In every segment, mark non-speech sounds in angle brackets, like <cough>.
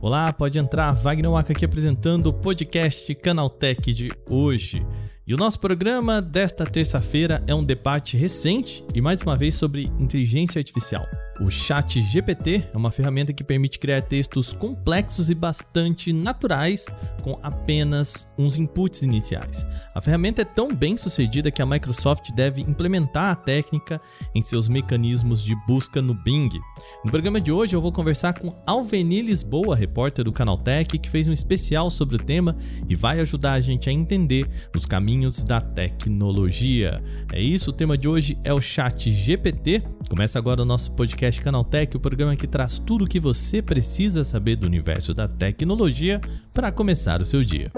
Olá, pode entrar. Wagner Waka aqui apresentando o podcast Canaltech de hoje. E o nosso programa desta terça-feira é um debate recente e mais uma vez sobre inteligência artificial. O Chat GPT é uma ferramenta que permite criar textos complexos e bastante naturais com apenas uns inputs iniciais. A ferramenta é tão bem sucedida que a Microsoft deve implementar a técnica em seus mecanismos de busca no Bing. No programa de hoje eu vou conversar com Alveni Lisboa, repórter do Canaltech, que fez um especial sobre o tema e vai ajudar a gente a entender os caminhos da tecnologia. É isso, o tema de hoje é o Chat GPT. Começa agora o nosso podcast podcast Canaltech, o programa que traz tudo o que você precisa saber do universo da tecnologia para começar o seu dia.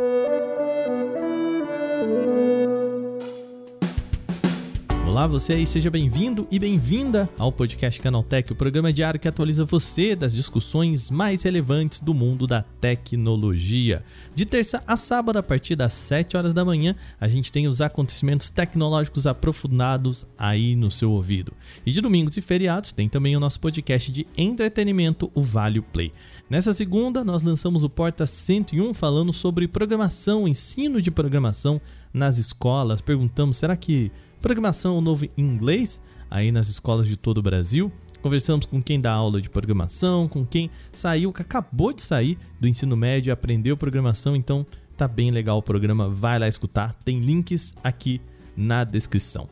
Olá, você aí, seja bem-vindo e bem-vinda ao podcast Canaltech, o programa diário que atualiza você das discussões mais relevantes do mundo da tecnologia. De terça a sábado, a partir das 7 horas da manhã, a gente tem os acontecimentos tecnológicos aprofundados aí no seu ouvido. E de domingos e feriados tem também o nosso podcast de entretenimento, o Vale Play. Nessa segunda, nós lançamos o Porta 101 falando sobre programação, ensino de programação nas escolas. Perguntamos, será que Programação novo em inglês, aí nas escolas de todo o Brasil. Conversamos com quem dá aula de programação, com quem saiu, que acabou de sair do ensino médio e aprendeu programação, então tá bem legal o programa, vai lá escutar, tem links aqui na descrição.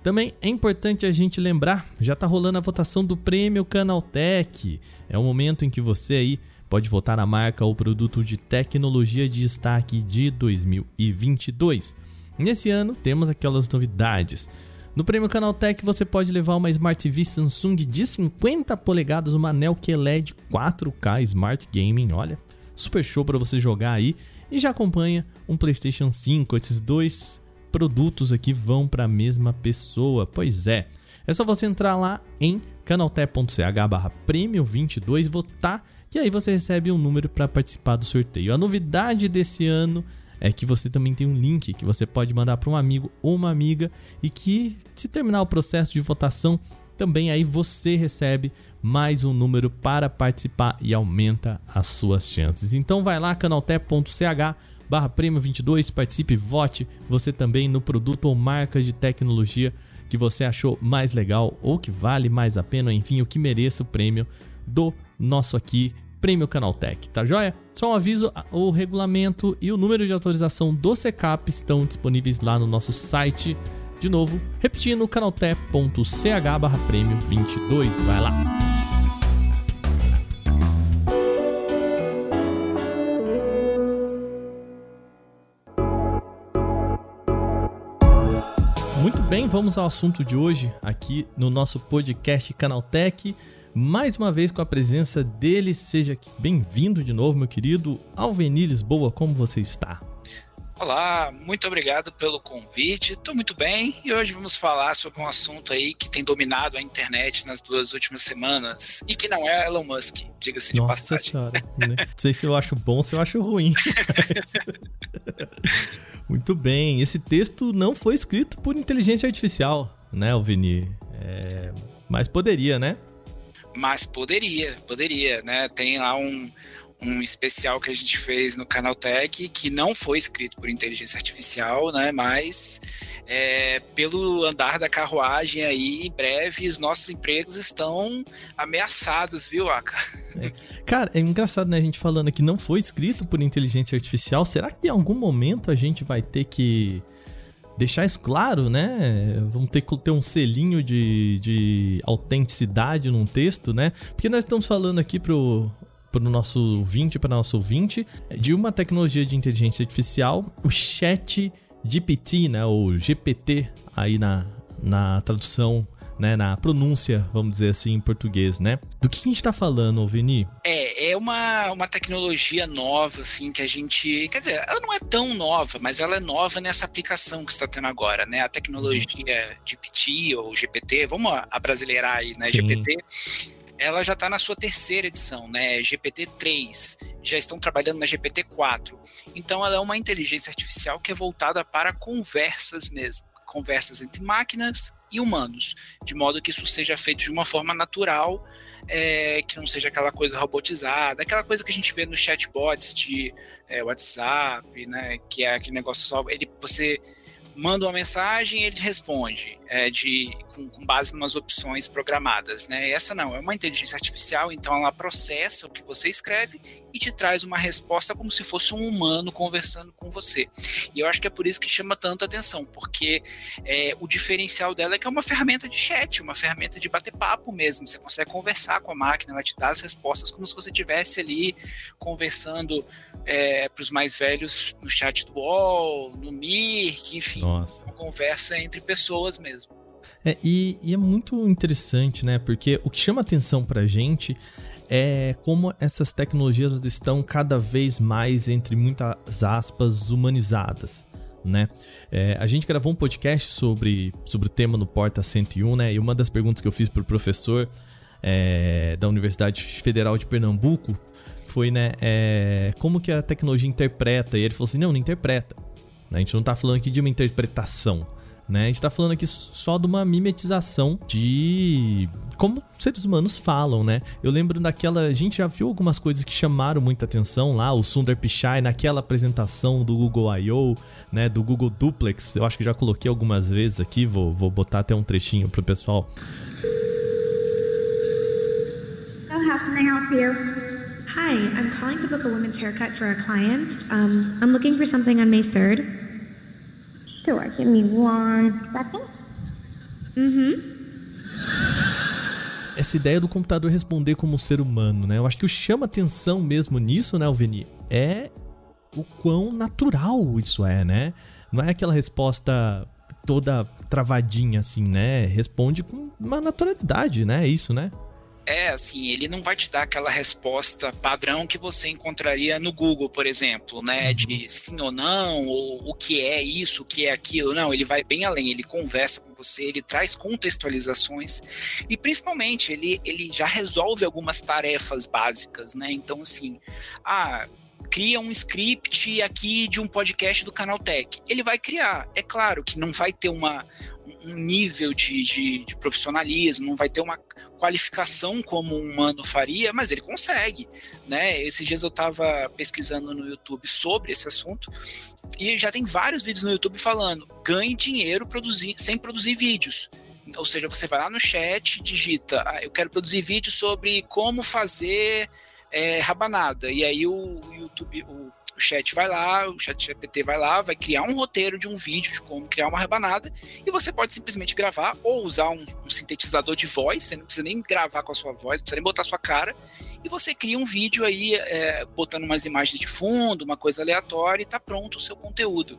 Também é importante a gente lembrar, já tá rolando a votação do Prêmio Canaltech. É o momento em que você aí pode votar na marca ou produto de tecnologia de destaque de 2022. Nesse ano temos aquelas novidades. No Prêmio Canaltech você pode levar uma Smart TV Samsung de 50 polegadas, uma Anel QLED 4K Smart Gaming, olha, super show para você jogar aí e já acompanha um PlayStation 5. Esses dois produtos aqui vão para a mesma pessoa. Pois é. É só você entrar lá em canaltech.ch/prêmio22 votar e aí você recebe um número para participar do sorteio. A novidade desse ano é que você também tem um link que você pode mandar para um amigo ou uma amiga e que se terminar o processo de votação, também aí você recebe mais um número para participar e aumenta as suas chances. Então vai lá canaltech.ch barra prêmio 22, participe, vote você também no produto ou marca de tecnologia que você achou mais legal ou que vale mais a pena, enfim, o que mereça o prêmio do nosso aqui Prêmio Canaltech, tá joia? Só um aviso, o regulamento e o número de autorização do SECAP estão disponíveis lá no nosso site. De novo, repetindo, canaltech.ch barra prêmio 22, vai lá. Muito bem, vamos ao assunto de hoje aqui no nosso podcast Canaltech mais uma vez com a presença dele. Seja bem-vindo de novo, meu querido Alveni Lisboa, como você está? Olá, muito obrigado pelo convite. Estou muito bem e hoje vamos falar sobre um assunto aí que tem dominado a internet nas duas últimas semanas e que não é Elon Musk, diga-se de Nossa passagem. Senhora, né? <laughs> Não sei se eu acho bom ou se eu acho ruim. <laughs> muito bem, esse texto não foi escrito por inteligência artificial, né, Alveni? É... Mas poderia, né? Mas poderia, poderia, né? Tem lá um, um especial que a gente fez no Canal Tech que não foi escrito por inteligência artificial, né? Mas é, pelo andar da carruagem aí, em breve os nossos empregos estão ameaçados, viu, Aka? É. Cara, é engraçado, né? A gente falando que não foi escrito por inteligência artificial. Será que em algum momento a gente vai ter que deixar isso claro, né? Vamos ter que ter um selinho de, de autenticidade num texto, né? Porque nós estamos falando aqui pro, para o nosso ouvinte, para nosso ouvinte, de uma tecnologia de inteligência artificial, o Chat GPT, né? Ou GPT aí na, na tradução né, na pronúncia, vamos dizer assim, em português, né? Do que a gente tá falando, Vini? É, é uma, uma tecnologia nova, assim, que a gente. Quer dizer, ela não é tão nova, mas ela é nova nessa aplicação que está tendo agora, né? A tecnologia. GPT ou GPT, vamos abrasileirar aí, né? Sim. GPT ela já está na sua terceira edição, né? GPT-3, já estão trabalhando na GPT-4. Então, ela é uma inteligência artificial que é voltada para conversas mesmo, conversas entre máquinas e humanos, de modo que isso seja feito de uma forma natural, é, que não seja aquela coisa robotizada, aquela coisa que a gente vê nos chatbots de é, WhatsApp, né, que é aquele negócio só, ele, você manda uma mensagem e ele responde é, de, com, com, base em umas opções programadas. Né? Essa não, é uma inteligência artificial, então ela processa o que você escreve e te traz uma resposta como se fosse um humano conversando com você. E eu acho que é por isso que chama tanta atenção, porque é, o diferencial dela é que é uma ferramenta de chat, uma ferramenta de bater papo mesmo. Você consegue conversar com a máquina, ela te dá as respostas como se você estivesse ali conversando é, para os mais velhos no chat do UOL, no Mirk, enfim, Nossa. uma conversa entre pessoas mesmo. É, e, e, é muito interessante, né? Porque o que chama atenção pra gente é como essas tecnologias estão cada vez mais, entre muitas aspas, humanizadas. Né? É, a gente gravou um podcast sobre, sobre o tema no Porta 101, né? E uma das perguntas que eu fiz para o professor é, da Universidade Federal de Pernambuco foi, né? É, como que a tecnologia interpreta? E ele falou assim: não, não interpreta. A gente não está falando aqui de uma interpretação né? A gente tá falando aqui só de uma mimetização de como seres humanos falam, né? Eu lembro daquela, a gente já viu algumas coisas que chamaram muita atenção lá, o Sundar Pichai naquela apresentação do Google I.O., né, do Google Duplex. Eu acho que já coloquei algumas vezes aqui, vou, vou botar até um trechinho pro pessoal. So how? Hi, I'm calling to book a woman's haircut for a client. Um, I'm looking for something on May 3rd. Sure, give me one second. Uhum. Essa ideia do computador responder como ser humano, né? Eu acho que o chama atenção mesmo nisso, né, Alveni? É o quão natural isso é, né? Não é aquela resposta toda travadinha assim, né? Responde com uma naturalidade, né? É isso, né? É assim, ele não vai te dar aquela resposta padrão que você encontraria no Google, por exemplo, né? Uhum. De sim ou não, ou o que é isso, o que é aquilo. Não, ele vai bem além, ele conversa com você, ele traz contextualizações e principalmente ele, ele já resolve algumas tarefas básicas, né? Então, assim, ah, cria um script aqui de um podcast do Canal Tech. Ele vai criar. É claro que não vai ter uma, um nível de, de, de, profissionalismo, não vai ter uma qualificação como um humano faria, mas ele consegue, né? Esses dias eu estava pesquisando no YouTube sobre esse assunto e já tem vários vídeos no YouTube falando ganhe dinheiro produzir, sem produzir vídeos. Ou seja, você vai lá no chat, digita, ah, eu quero produzir vídeo sobre como fazer é, rabanada. E aí o YouTube, o o chat vai lá, o chat GPT vai lá, vai criar um roteiro de um vídeo de como criar uma rebanada e você pode simplesmente gravar ou usar um, um sintetizador de voz, você não precisa nem gravar com a sua voz, não precisa nem botar a sua cara e você cria um vídeo aí é, botando umas imagens de fundo, uma coisa aleatória e tá pronto o seu conteúdo.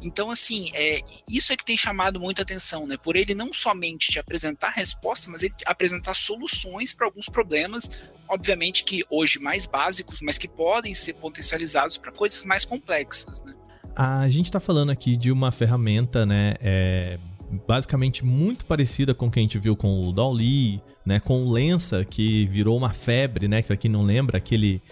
Então, assim, é, isso é que tem chamado muita atenção, né? Por ele não somente te apresentar respostas, mas ele apresentar soluções para alguns problemas obviamente que hoje mais básicos, mas que podem ser potencializados para coisas mais complexas, né? A gente está falando aqui de uma ferramenta, né, é, basicamente muito parecida com o que a gente viu com o Dolly, né, com o Lensa, que virou uma febre, né, para quem não lembra, aquele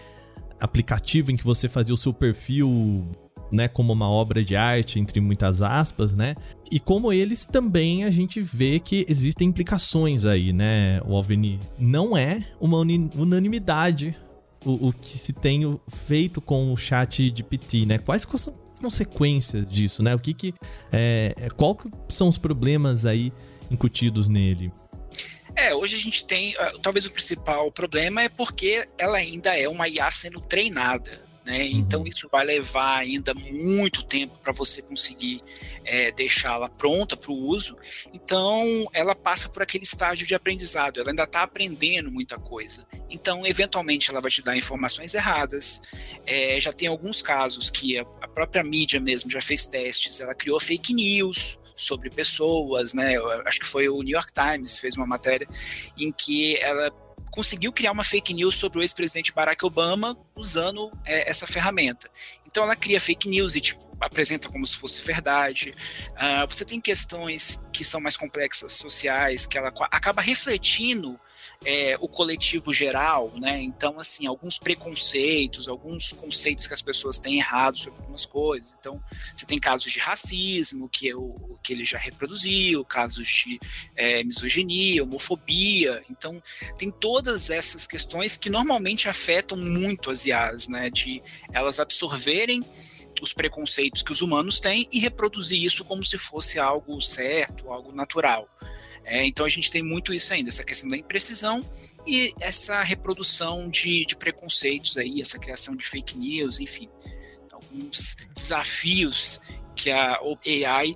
aplicativo em que você fazia o seu perfil né, como uma obra de arte, entre muitas aspas, né? E como eles também a gente vê que existem implicações aí, né, o Alveni? Não é uma unanimidade o, o que se tem feito com o chat de PT, né? Quais são as consequências disso, né? O que que... É, é qual que são os problemas aí incutidos nele? É, hoje a gente tem, uh, talvez o principal problema é porque ela ainda é uma IA sendo treinada. Né? Uhum. Então isso vai levar ainda muito tempo para você conseguir é, deixá-la pronta para o uso. Então ela passa por aquele estágio de aprendizado, ela ainda está aprendendo muita coisa. Então eventualmente ela vai te dar informações erradas. É, já tem alguns casos que a, a própria mídia mesmo já fez testes, ela criou fake news sobre pessoas, né? Eu acho que foi o New York Times fez uma matéria em que ela conseguiu criar uma fake news sobre o ex-presidente Barack Obama usando é, essa ferramenta. Então ela cria fake news e tipo, apresenta como se fosse verdade. Uh, você tem questões que são mais complexas sociais, que ela acaba refletindo é, o coletivo geral, né? Então, assim, alguns preconceitos, alguns conceitos que as pessoas têm errados sobre algumas coisas. Então, você tem casos de racismo, que, é que ele já reproduziu, casos de é, misoginia, homofobia. Então, tem todas essas questões que normalmente afetam muito as IAs, né? De elas absorverem os preconceitos que os humanos têm e reproduzir isso como se fosse algo certo, algo natural. É, então a gente tem muito isso ainda, essa questão da imprecisão e essa reprodução de, de preconceitos aí, essa criação de fake news, enfim, alguns desafios que a OpenAI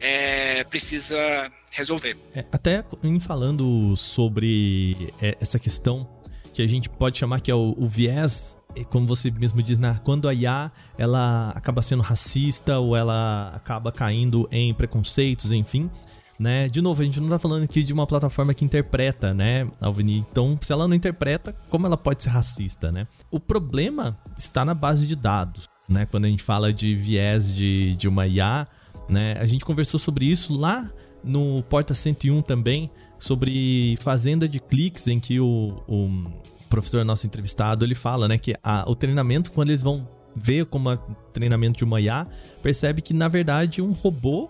é, precisa resolver. É, até em falando sobre é, essa questão que a gente pode chamar que é o, o viés é, como você mesmo diz, né? quando a IA ela acaba sendo racista ou ela acaba caindo em preconceitos, enfim, né? De novo, a gente não tá falando aqui de uma plataforma que interpreta, né, Alvini? Então, se ela não interpreta, como ela pode ser racista, né? O problema está na base de dados, né? Quando a gente fala de viés de, de uma IA, né? A gente conversou sobre isso lá no Porta 101 também, sobre fazenda de cliques, em que o, o professor nosso entrevistado, ele fala, né, que a, o treinamento, quando eles vão ver como é treinamento de uma IA, percebe que, na verdade, um robô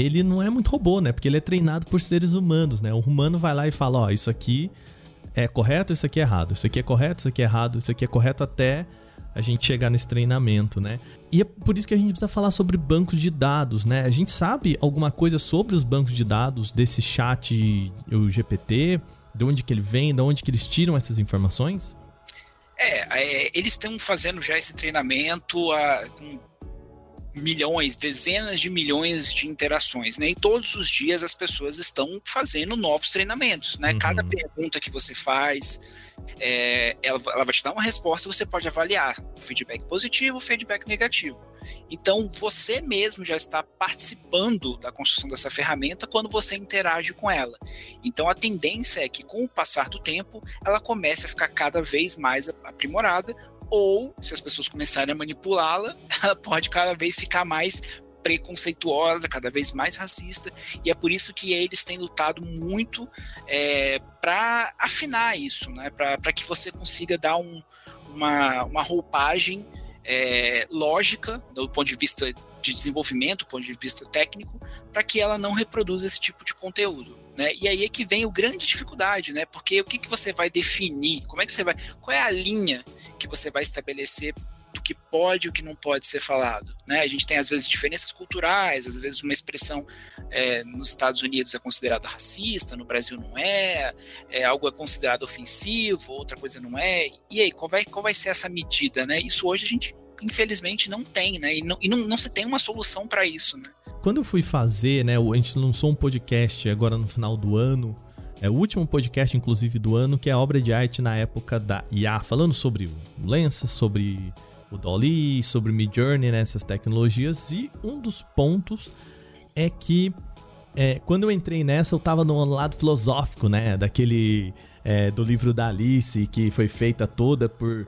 ele não é muito robô, né? Porque ele é treinado por seres humanos, né? O humano vai lá e fala, ó, oh, isso aqui é correto, isso aqui é errado, isso aqui é correto, isso aqui é errado, isso aqui é correto até a gente chegar nesse treinamento, né? E é por isso que a gente precisa falar sobre bancos de dados, né? A gente sabe alguma coisa sobre os bancos de dados desse chat, o GPT, de onde que ele vem, de onde que eles tiram essas informações? É, é eles estão fazendo já esse treinamento a, com milhões, dezenas de milhões de interações, né? E todos os dias as pessoas estão fazendo novos treinamentos, né? Uhum. Cada pergunta que você faz, é, ela, ela, vai te dar uma resposta, você pode avaliar o feedback positivo, o feedback negativo. Então você mesmo já está participando da construção dessa ferramenta quando você interage com ela. Então a tendência é que com o passar do tempo ela comece a ficar cada vez mais aprimorada, ou se as pessoas começarem a manipulá-la, <laughs> ela pode cada vez ficar mais preconceituosa, cada vez mais racista, e é por isso que eles têm lutado muito é, para afinar isso, né? para que você consiga dar um, uma, uma roupagem é, lógica do ponto de vista de desenvolvimento, do ponto de vista técnico, para que ela não reproduza esse tipo de conteúdo. Né? E aí é que vem o grande dificuldade, né? Porque o que, que você vai definir? Como é que você vai. Qual é a linha que você vai estabelecer do que pode e o que não pode ser falado. Né? A gente tem, às vezes, diferenças culturais, às vezes uma expressão é, nos Estados Unidos é considerada racista, no Brasil não é, é, algo é considerado ofensivo, outra coisa não é. E aí, qual vai, qual vai ser essa medida? Né? Isso hoje a gente, infelizmente, não tem, né? E não, e não, não se tem uma solução para isso. Né? Quando eu fui fazer, né, a gente lançou um podcast agora no final do ano, é o último podcast, inclusive, do ano, que é a obra de arte na época da IA, falando sobre o Lensa, sobre o Dolly, sobre o Midjourney, né, essas tecnologias. E um dos pontos é que é, quando eu entrei nessa, eu tava no lado filosófico, né, daquele é, do livro da Alice, que foi feita toda por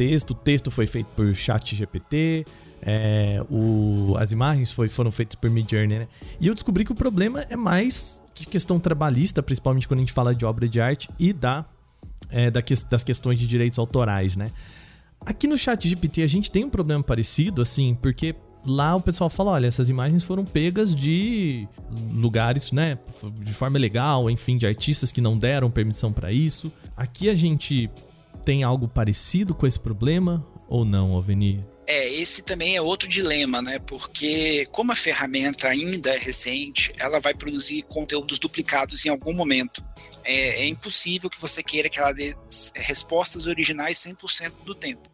texto, o texto foi feito por chat GPT, é, o, as imagens foi, foram feitas por Midjourney, né? E eu descobri que o problema é mais de questão trabalhista, principalmente quando a gente fala de obra de arte e da, é, da das questões de direitos autorais, né? Aqui no chat GPT a gente tem um problema parecido, assim, porque lá o pessoal fala, olha, essas imagens foram pegas de lugares, né, de forma legal, enfim, de artistas que não deram permissão para isso. Aqui a gente tem algo parecido com esse problema ou não, Oveni? É, esse também é outro dilema, né? Porque como a ferramenta ainda é recente, ela vai produzir conteúdos duplicados em algum momento. É, é impossível que você queira que ela dê respostas originais 100% do tempo.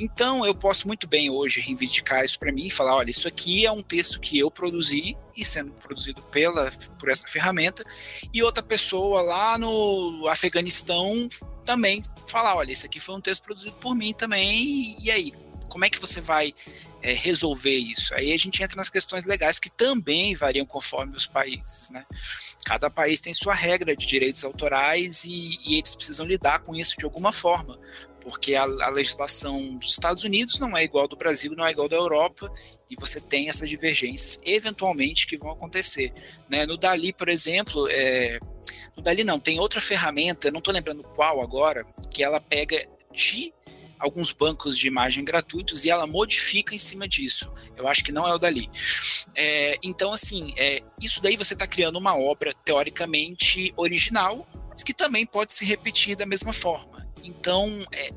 Então, eu posso muito bem hoje reivindicar isso para mim e falar, olha, isso aqui é um texto que eu produzi e sendo produzido pela por essa ferramenta, e outra pessoa lá no Afeganistão também falar, olha, isso aqui foi um texto produzido por mim também, e aí, como é que você vai é, resolver isso? Aí a gente entra nas questões legais que também variam conforme os países, né? Cada país tem sua regra de direitos autorais e, e eles precisam lidar com isso de alguma forma, porque a, a, legislação dos Estados Unidos não é igual do Brasil, não é igual da Europa, e você tem essas divergências eventualmente que vão acontecer. Né? No Dali, por exemplo, é, no Dali não, tem outra ferramenta, não estou lembrando qual agora, que ela pega de alguns bancos de imagem gratuitos e ela modifica em cima disso. Eu acho que não é o Dali. É, então, assim, é, isso daí você está criando uma obra teoricamente original, mas que também pode se repetir da mesma forma. Então, é,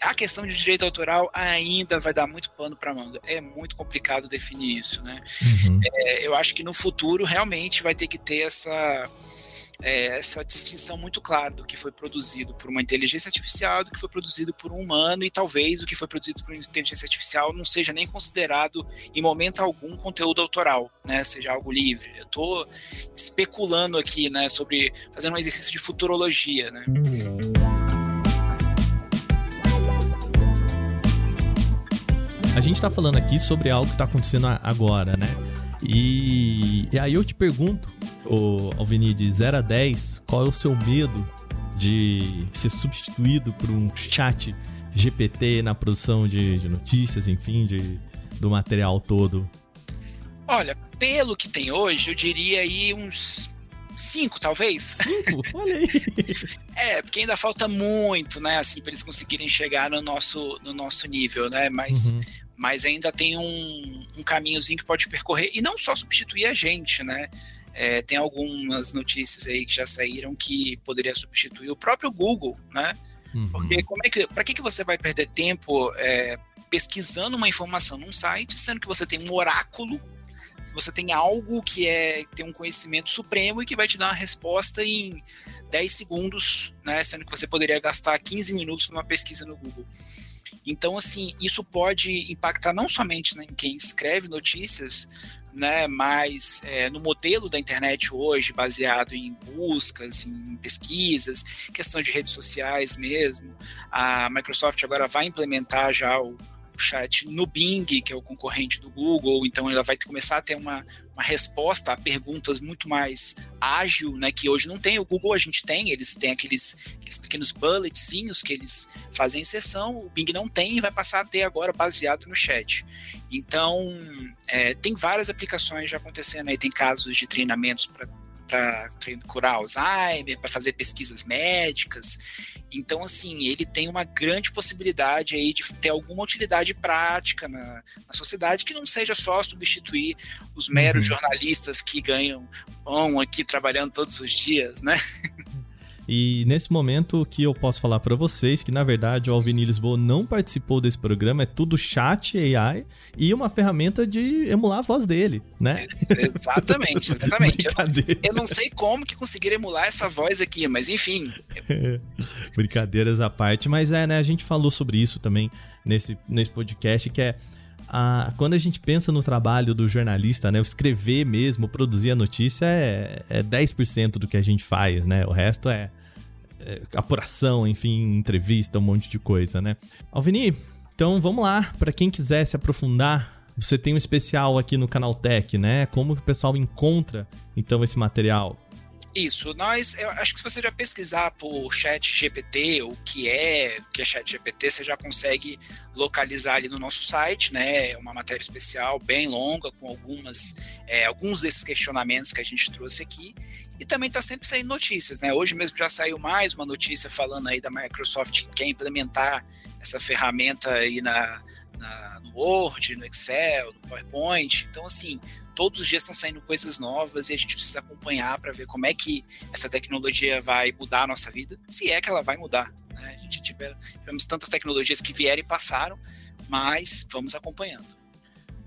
a questão de direito autoral ainda vai dar muito pano para manga. É muito complicado definir isso, né? Uhum. É, eu acho que no futuro realmente vai ter que ter essa é, essa distinção muito clara do que foi produzido por uma inteligência artificial, do que foi produzido por um humano e talvez o que foi produzido por uma inteligência artificial não seja nem considerado em momento algum conteúdo autoral, né? Seja algo livre. Eu estou especulando aqui, né? Sobre fazendo um exercício de futurologia, né? A gente está falando aqui sobre algo que está acontecendo agora, né? E, e aí eu te pergunto, o Alvini, de 0 a 10, qual é o seu medo de ser substituído por um chat GPT na produção de, de notícias, enfim, de, do material todo? Olha, pelo que tem hoje, eu diria aí uns cinco, talvez. Cinco? <laughs> Olha aí. é, porque ainda falta muito, né, assim, para eles conseguirem chegar no nosso, no nosso nível, né? Mas, uhum mas ainda tem um, um caminhozinho que pode percorrer e não só substituir a gente, né? É, tem algumas notícias aí que já saíram que poderia substituir o próprio Google, né? Uhum. Porque como é que, para que, que você vai perder tempo é, pesquisando uma informação num site, sendo que você tem um oráculo, você tem algo que é tem um conhecimento supremo e que vai te dar uma resposta em 10 segundos, né? Sendo que você poderia gastar 15 minutos numa pesquisa no Google. Então, assim, isso pode impactar não somente né, em quem escreve notícias, né, mas é, no modelo da internet hoje, baseado em buscas, em pesquisas, questão de redes sociais mesmo. A Microsoft agora vai implementar já o, chat no Bing, que é o concorrente do Google, então ela vai começar a ter uma, uma resposta a perguntas muito mais ágil, né, que hoje não tem. O Google a gente tem, eles têm aqueles, aqueles pequenos bulletzinhos que eles fazem inserção, o Bing não tem e vai passar a ter agora baseado no chat. Então, é, tem várias aplicações já acontecendo aí, tem casos de treinamentos para para curar Alzheimer, para fazer pesquisas médicas. Então, assim, ele tem uma grande possibilidade aí de ter alguma utilidade prática na, na sociedade que não seja só substituir os meros uhum. jornalistas que ganham pão aqui trabalhando todos os dias, né? <laughs> E nesse momento, o que eu posso falar para vocês, que na verdade o Alvini Lisboa não participou desse programa, é tudo chat AI e uma ferramenta de emular a voz dele, né? Exatamente, <laughs> exatamente. eu, não, eu, não, sei como que conseguiram emular essa voz aqui, mas enfim. <laughs> Brincadeiras à parte, mas é, né, a gente falou sobre isso também nesse, nesse podcast, que é a, quando a gente pensa no trabalho do jornalista, né? O escrever mesmo, produzir a notícia é, é 10% do que a gente faz, né? O resto é, é, apuração, enfim, entrevista, um monte de coisa, né? Alvini, então vamos lá, para quem quiser se aprofundar, você tem um especial aqui no Canal Tech, né? Como que o pessoal encontra então esse material? Isso, nós, eu acho que se você já pesquisar por chat GPT, o que é, o que é chat GPT, você já consegue localizar ali no nosso site, né, é uma matéria especial bem longa, com algumas, é, alguns desses questionamentos que a gente trouxe aqui, e também está sempre saindo notícias, né, hoje mesmo já saiu mais uma notícia falando aí da Microsoft que quer implementar essa ferramenta aí na, na no Word, no Excel, no PowerPoint, então assim, todos os dias estão saindo coisas novas e a gente precisa acompanhar para ver como é que essa tecnologia vai mudar a nossa vida, se é que ela vai mudar. Né? A gente tiver, tivemos tantas tecnologias que vieram e passaram, mas vamos acompanhando.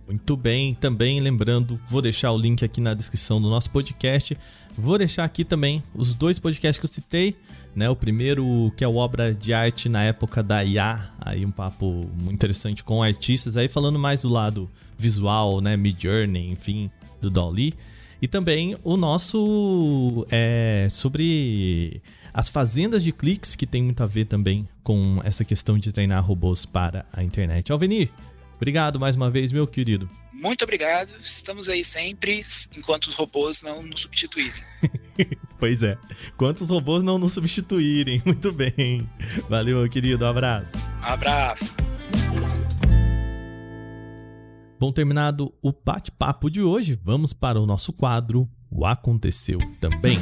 Muito bem, também lembrando, vou deixar o link aqui na descrição do nosso podcast. Vou deixar aqui também os dois podcasts que eu citei, né? O primeiro que é obra de arte na época da IA, aí um papo muito interessante com artistas aí falando mais do lado visual, né? Mid Journey, enfim, do Dolly. E também o nosso é sobre as fazendas de cliques, que tem muito a ver também com essa questão de treinar robôs para a internet. Alvenir, Obrigado mais uma vez, meu querido. Muito obrigado. Estamos aí sempre, enquanto os robôs não nos substituírem. <laughs> pois é. Quantos robôs não nos substituírem? <laughs> Muito bem. Valeu, meu querido. Um abraço. Um abraço. Bom, terminado o bate-papo de hoje, vamos para o nosso quadro O Aconteceu Também.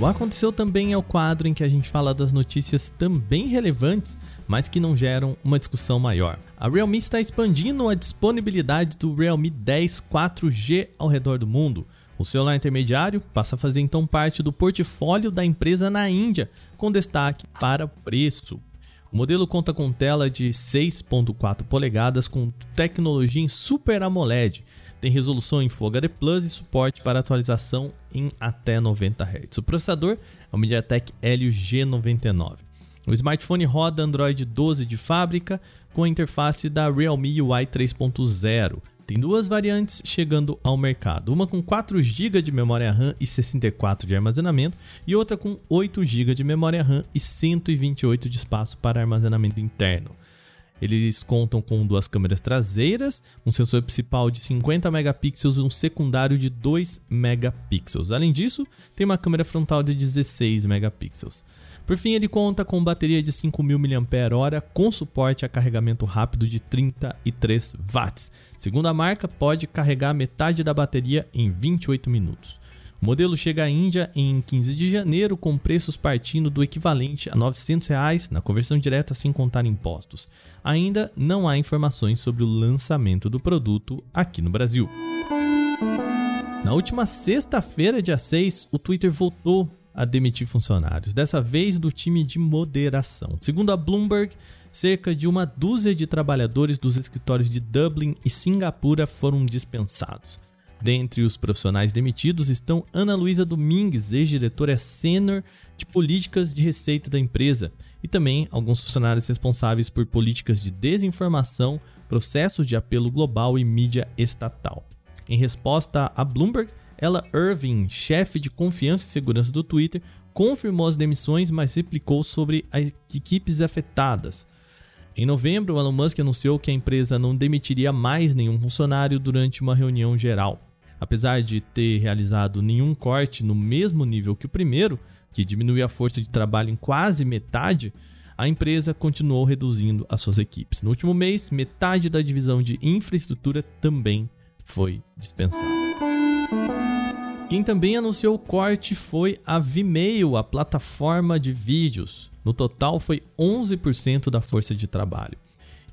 O Aconteceu também é o quadro em que a gente fala das notícias também relevantes, mas que não geram uma discussão maior. A Realme está expandindo a disponibilidade do Realme 10 4G ao redor do mundo. O celular intermediário passa a fazer então parte do portfólio da empresa na Índia, com destaque para preço. O modelo conta com tela de 6.4 polegadas com tecnologia em Super AMOLED, tem resolução em Full HD Plus e suporte para atualização em até 90 Hz. O processador é o MediaTek Helio G99. O smartphone roda Android 12 de fábrica com a interface da Realme UI 3.0. Tem duas variantes chegando ao mercado, uma com 4 GB de memória RAM e 64 de armazenamento e outra com 8 GB de memória RAM e 128 de espaço para armazenamento interno. Eles contam com duas câmeras traseiras, um sensor principal de 50 megapixels e um secundário de 2 megapixels. Além disso, tem uma câmera frontal de 16 megapixels. Por fim, ele conta com bateria de 5.000 mAh com suporte a carregamento rápido de 33 watts. Segundo a marca, pode carregar metade da bateria em 28 minutos. O modelo chega à Índia em 15 de janeiro, com preços partindo do equivalente a 900 reais na conversão direta sem contar impostos. Ainda não há informações sobre o lançamento do produto aqui no Brasil. Na última sexta-feira, dia 6, o Twitter voltou a demitir funcionários, dessa vez do time de moderação. Segundo a Bloomberg, cerca de uma dúzia de trabalhadores dos escritórios de Dublin e Singapura foram dispensados. Dentre os profissionais demitidos estão Ana Luísa Domingues, ex-diretora sênior de políticas de receita da empresa, e também alguns funcionários responsáveis por políticas de desinformação, processos de apelo global e mídia estatal. Em resposta a Bloomberg, ela Irving, chefe de confiança e segurança do Twitter, confirmou as demissões, mas replicou sobre as equipes afetadas. Em novembro, Elon Musk anunciou que a empresa não demitiria mais nenhum funcionário durante uma reunião geral. Apesar de ter realizado nenhum corte no mesmo nível que o primeiro, que diminuiu a força de trabalho em quase metade, a empresa continuou reduzindo as suas equipes. No último mês, metade da divisão de infraestrutura também foi dispensada. Quem também anunciou o corte foi a Vimeo, a plataforma de vídeos. No total, foi 11% da força de trabalho.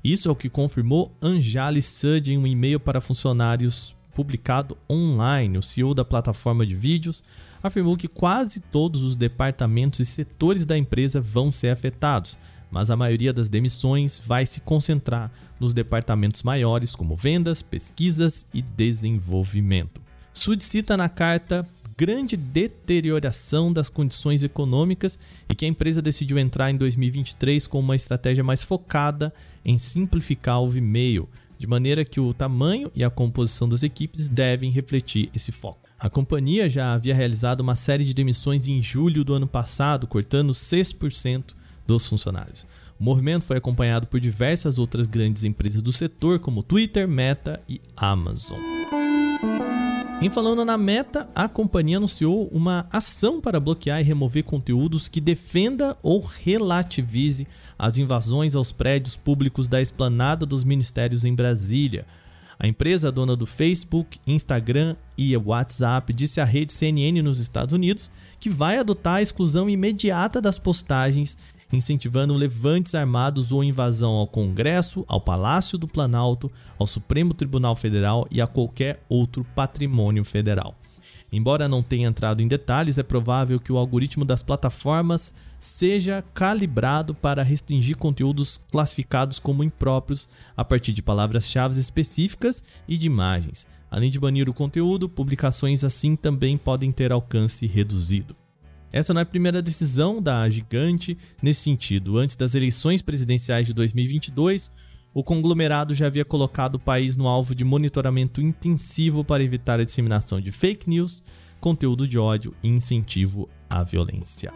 Isso é o que confirmou Anjali Sud em um e-mail para funcionários publicado online. O CEO da plataforma de vídeos afirmou que quase todos os departamentos e setores da empresa vão ser afetados, mas a maioria das demissões vai se concentrar nos departamentos maiores, como vendas, pesquisas e desenvolvimento. Sud cita na carta grande deterioração das condições econômicas e que a empresa decidiu entrar em 2023 com uma estratégia mais focada em simplificar o Vimeo, de maneira que o tamanho e a composição das equipes devem refletir esse foco. A companhia já havia realizado uma série de demissões em julho do ano passado, cortando 6% dos funcionários. O movimento foi acompanhado por diversas outras grandes empresas do setor, como Twitter, Meta e Amazon. Em falando na Meta, a companhia anunciou uma ação para bloquear e remover conteúdos que defenda ou relativize as invasões aos prédios públicos da esplanada dos ministérios em Brasília. A empresa dona do Facebook, Instagram e WhatsApp disse à rede CNN nos Estados Unidos que vai adotar a exclusão imediata das postagens, incentivando levantes armados ou invasão ao Congresso, ao Palácio do Planalto, ao Supremo Tribunal Federal e a qualquer outro patrimônio federal. Embora não tenha entrado em detalhes, é provável que o algoritmo das plataformas seja calibrado para restringir conteúdos classificados como impróprios a partir de palavras-chave específicas e de imagens. Além de banir o conteúdo, publicações assim também podem ter alcance reduzido. Essa não é a primeira decisão da gigante nesse sentido. Antes das eleições presidenciais de 2022, o conglomerado já havia colocado o país no alvo de monitoramento intensivo para evitar a disseminação de fake news, conteúdo de ódio e incentivo à violência.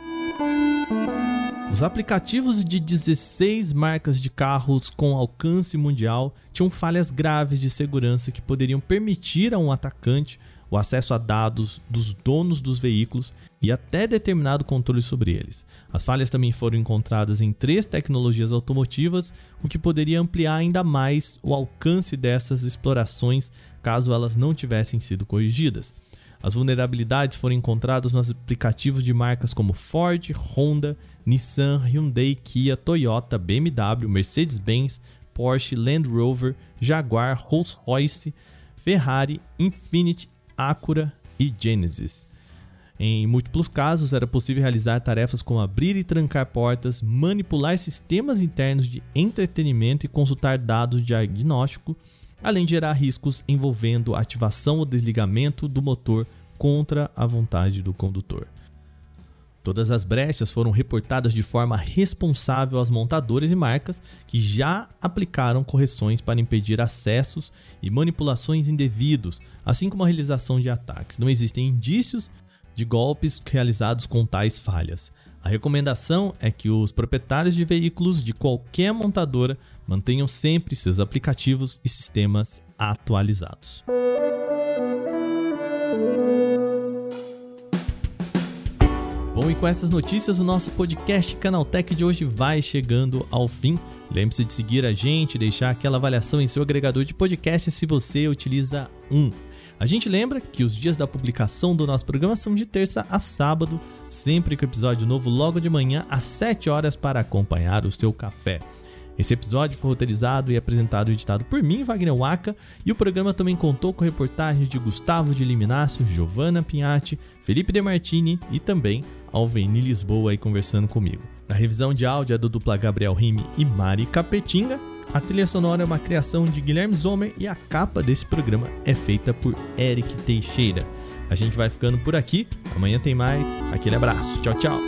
Os aplicativos de 16 marcas de carros com alcance mundial tinham falhas graves de segurança que poderiam permitir a um atacante o acesso a dados dos donos dos veículos e até determinado controle sobre eles. As falhas também foram encontradas em três tecnologias automotivas, o que poderia ampliar ainda mais o alcance dessas explorações caso elas não tivessem sido corrigidas. As vulnerabilidades foram encontradas nos aplicativos de marcas como Ford, Honda, Nissan, Hyundai, Kia, Toyota, BMW, Mercedes-Benz, Porsche, Land Rover, Jaguar, Rolls-Royce, Ferrari, Infiniti, Acura e Genesis. Em múltiplos casos, era possível realizar tarefas como abrir e trancar portas, manipular sistemas internos de entretenimento e consultar dados de diagnóstico além de gerar riscos envolvendo a ativação ou desligamento do motor contra a vontade do condutor. Todas as brechas foram reportadas de forma responsável às montadoras e marcas que já aplicaram correções para impedir acessos e manipulações indevidos, assim como a realização de ataques. Não existem indícios de golpes realizados com tais falhas. A recomendação é que os proprietários de veículos de qualquer montadora mantenham sempre seus aplicativos e sistemas atualizados. Bom, e com essas notícias, o nosso podcast Canaltech de hoje vai chegando ao fim. Lembre-se de seguir a gente, deixar aquela avaliação em seu agregador de podcast se você utiliza um. A gente lembra que os dias da publicação do nosso programa são de terça a sábado, sempre com episódio novo logo de manhã às 7 horas para acompanhar o seu café. Esse episódio foi roteirizado e apresentado e editado por mim, Wagner Waka, e o programa também contou com reportagens de Gustavo de Liminácio, Giovanna Pinhatti, Felipe De Martini e também Alveni Lisboa aí conversando comigo. A revisão de áudio é do dupla Gabriel Rime e Mari Capetinga, a trilha sonora é uma criação de Guilherme Zomer e a capa desse programa é feita por Eric Teixeira. A gente vai ficando por aqui. Amanhã tem mais. Aquele abraço. Tchau, tchau.